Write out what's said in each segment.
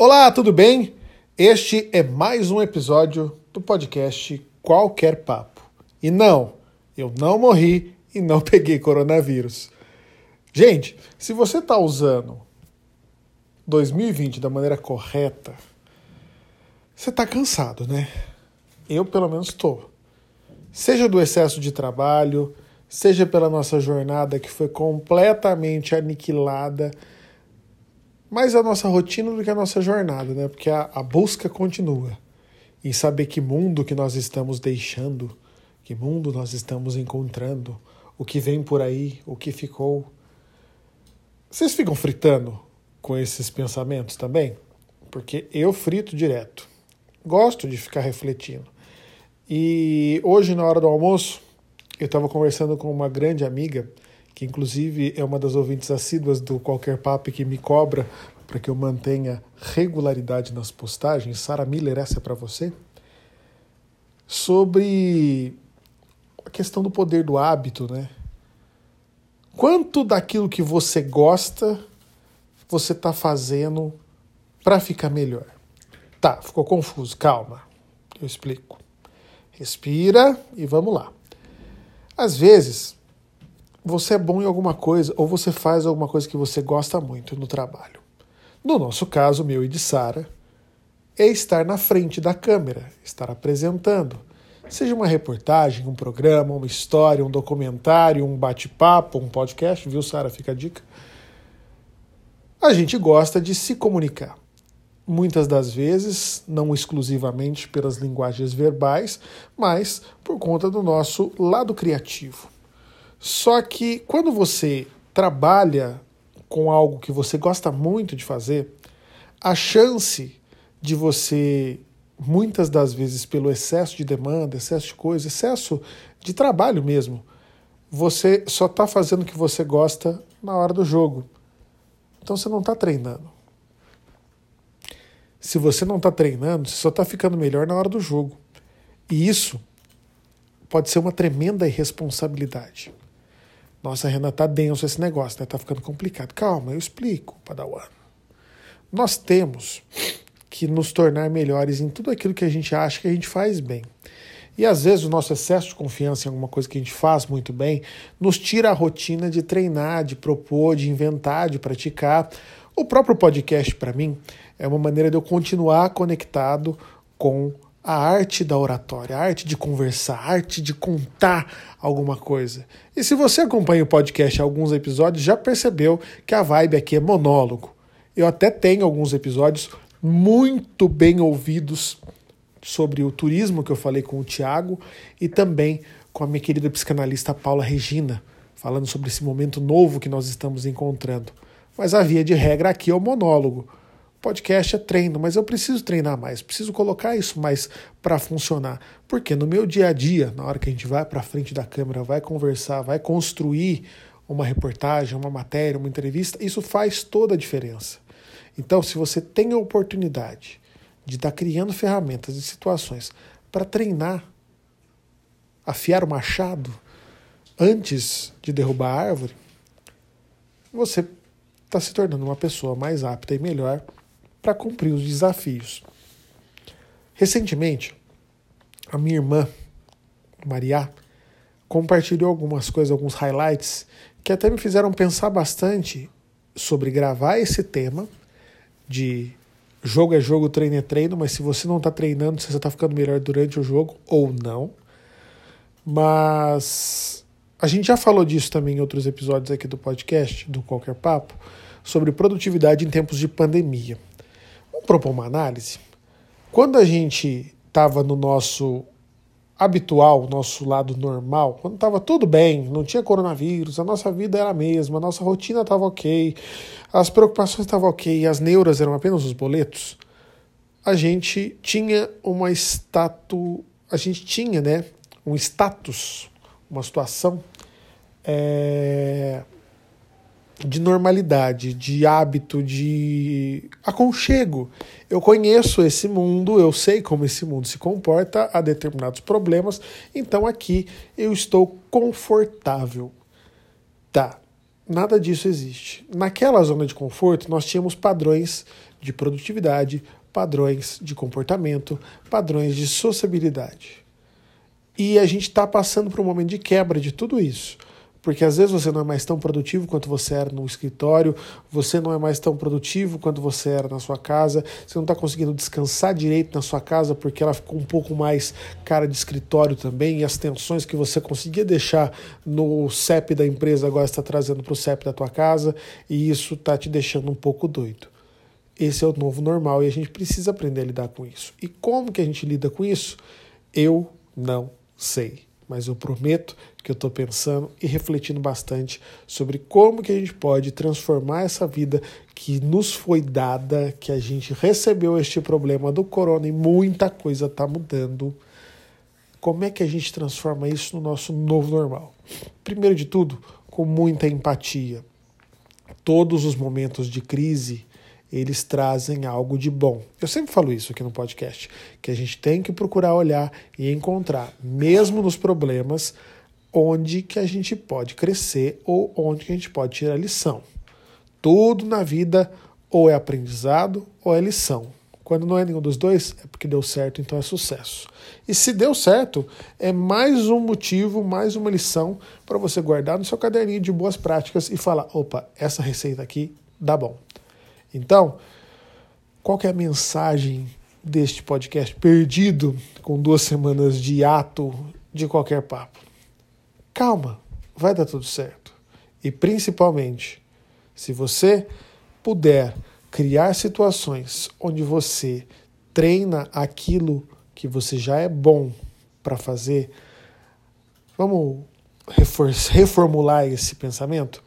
Olá, tudo bem? Este é mais um episódio do podcast Qualquer Papo. E não, eu não morri e não peguei coronavírus. Gente, se você está usando 2020 da maneira correta, você está cansado, né? Eu, pelo menos, estou. Seja do excesso de trabalho, seja pela nossa jornada que foi completamente aniquilada, mais a nossa rotina do que a nossa jornada, né? Porque a, a busca continua em saber que mundo que nós estamos deixando, que mundo nós estamos encontrando, o que vem por aí, o que ficou. Vocês ficam fritando com esses pensamentos também? Porque eu frito direto. Gosto de ficar refletindo. E hoje, na hora do almoço, eu estava conversando com uma grande amiga, que inclusive é uma das ouvintes assíduas do Qualquer Papo que me cobra para que eu mantenha regularidade nas postagens. Sara Miller, essa é para você. Sobre a questão do poder do hábito, né? Quanto daquilo que você gosta você está fazendo para ficar melhor? Tá, ficou confuso. Calma, eu explico. Respira e vamos lá. Às vezes, você é bom em alguma coisa ou você faz alguma coisa que você gosta muito no trabalho. No nosso caso, meu e de Sara, é estar na frente da câmera, estar apresentando. Seja uma reportagem, um programa, uma história, um documentário, um bate-papo, um podcast, viu, Sara? Fica a dica. A gente gosta de se comunicar muitas das vezes, não exclusivamente pelas linguagens verbais, mas por conta do nosso lado criativo. Só que quando você trabalha com algo que você gosta muito de fazer, a chance de você, muitas das vezes, pelo excesso de demanda, excesso de coisa, excesso de trabalho mesmo, você só está fazendo o que você gosta na hora do jogo. Então você não está treinando se você não está treinando, você só está ficando melhor na hora do jogo. E isso pode ser uma tremenda irresponsabilidade. Nossa, Renan, tá denso esse negócio, né? Tá ficando complicado. Calma, eu explico, Padawan. Nós temos que nos tornar melhores em tudo aquilo que a gente acha que a gente faz bem. E às vezes o nosso excesso de confiança em alguma coisa que a gente faz muito bem nos tira a rotina de treinar, de propor, de inventar, de praticar. O próprio podcast, para mim, é uma maneira de eu continuar conectado com a arte da oratória, a arte de conversar, a arte de contar alguma coisa. E se você acompanha o podcast há alguns episódios, já percebeu que a vibe aqui é monólogo. Eu até tenho alguns episódios muito bem ouvidos sobre o turismo que eu falei com o Tiago e também com a minha querida psicanalista Paula Regina, falando sobre esse momento novo que nós estamos encontrando. Mas a via de regra aqui é o monólogo. Podcast é treino, mas eu preciso treinar mais, preciso colocar isso mais para funcionar. Porque no meu dia a dia, na hora que a gente vai para frente da câmera, vai conversar, vai construir uma reportagem, uma matéria, uma entrevista, isso faz toda a diferença. Então, se você tem a oportunidade de estar tá criando ferramentas e situações para treinar, afiar o machado antes de derrubar a árvore, você está se tornando uma pessoa mais apta e melhor para cumprir os desafios. Recentemente, a minha irmã, Maria, compartilhou algumas coisas, alguns highlights, que até me fizeram pensar bastante sobre gravar esse tema de jogo é jogo, treino é treino, mas se você não está treinando, você está ficando melhor durante o jogo ou não. Mas a gente já falou disso também em outros episódios aqui do podcast, do Qualquer Papo, sobre produtividade em tempos de pandemia propor uma análise. Quando a gente estava no nosso habitual, nosso lado normal, quando estava tudo bem, não tinha coronavírus, a nossa vida era a mesma, a nossa rotina estava ok, as preocupações estavam ok, as neuras eram apenas os boletos, a gente tinha uma status, a gente tinha, né, um status, uma situação é, de normalidade, de hábito, de aconchego. Eu conheço esse mundo, eu sei como esse mundo se comporta a determinados problemas, então aqui eu estou confortável. Tá, nada disso existe. Naquela zona de conforto, nós tínhamos padrões de produtividade, padrões de comportamento, padrões de sociabilidade. E a gente está passando por um momento de quebra de tudo isso. Porque às vezes você não é mais tão produtivo quanto você era no escritório, você não é mais tão produtivo quanto você era na sua casa, você não está conseguindo descansar direito na sua casa porque ela ficou um pouco mais cara de escritório também, e as tensões que você conseguia deixar no CEP da empresa agora está trazendo para o CEP da tua casa, e isso está te deixando um pouco doido. Esse é o novo normal e a gente precisa aprender a lidar com isso. E como que a gente lida com isso? Eu não sei mas eu prometo que eu estou pensando e refletindo bastante sobre como que a gente pode transformar essa vida que nos foi dada, que a gente recebeu este problema do corona e muita coisa está mudando. Como é que a gente transforma isso no nosso novo normal? Primeiro de tudo, com muita empatia. Todos os momentos de crise eles trazem algo de bom. Eu sempre falo isso aqui no podcast, que a gente tem que procurar olhar e encontrar, mesmo nos problemas, onde que a gente pode crescer ou onde que a gente pode tirar lição. Tudo na vida ou é aprendizado ou é lição. Quando não é nenhum dos dois, é porque deu certo, então é sucesso. E se deu certo, é mais um motivo, mais uma lição para você guardar no seu caderninho de boas práticas e falar: opa, essa receita aqui dá bom. Então, qual é a mensagem deste podcast perdido com duas semanas de ato de qualquer papo? Calma, vai dar tudo certo. E principalmente, se você puder criar situações onde você treina aquilo que você já é bom para fazer, vamos reformular esse pensamento?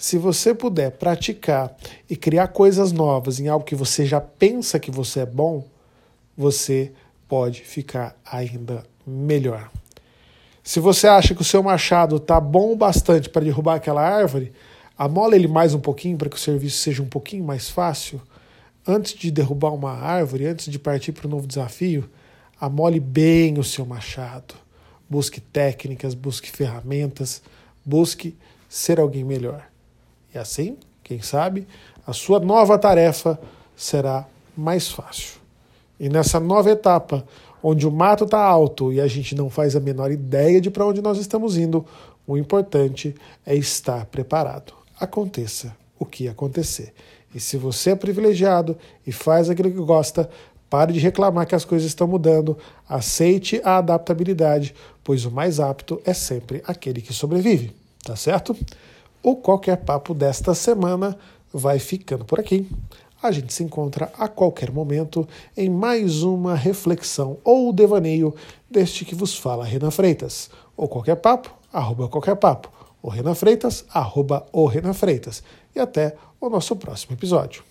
Se você puder praticar e criar coisas novas em algo que você já pensa que você é bom, você pode ficar ainda melhor. Se você acha que o seu machado está bom o bastante para derrubar aquela árvore, amola ele mais um pouquinho para que o serviço seja um pouquinho mais fácil. Antes de derrubar uma árvore, antes de partir para um novo desafio, amole bem o seu machado. Busque técnicas, busque ferramentas, busque ser alguém melhor. E assim, quem sabe, a sua nova tarefa será mais fácil. E nessa nova etapa, onde o mato está alto e a gente não faz a menor ideia de para onde nós estamos indo, o importante é estar preparado. Aconteça o que acontecer. E se você é privilegiado e faz aquilo que gosta, pare de reclamar que as coisas estão mudando, aceite a adaptabilidade, pois o mais apto é sempre aquele que sobrevive. Tá certo? O Qualquer Papo desta semana vai ficando por aqui. A gente se encontra a qualquer momento em mais uma reflexão ou devaneio deste que vos fala Renan Freitas. O Qualquer Papo, arroba Qualquer Papo. O Renan Freitas, arroba o Renan Freitas. E até o nosso próximo episódio.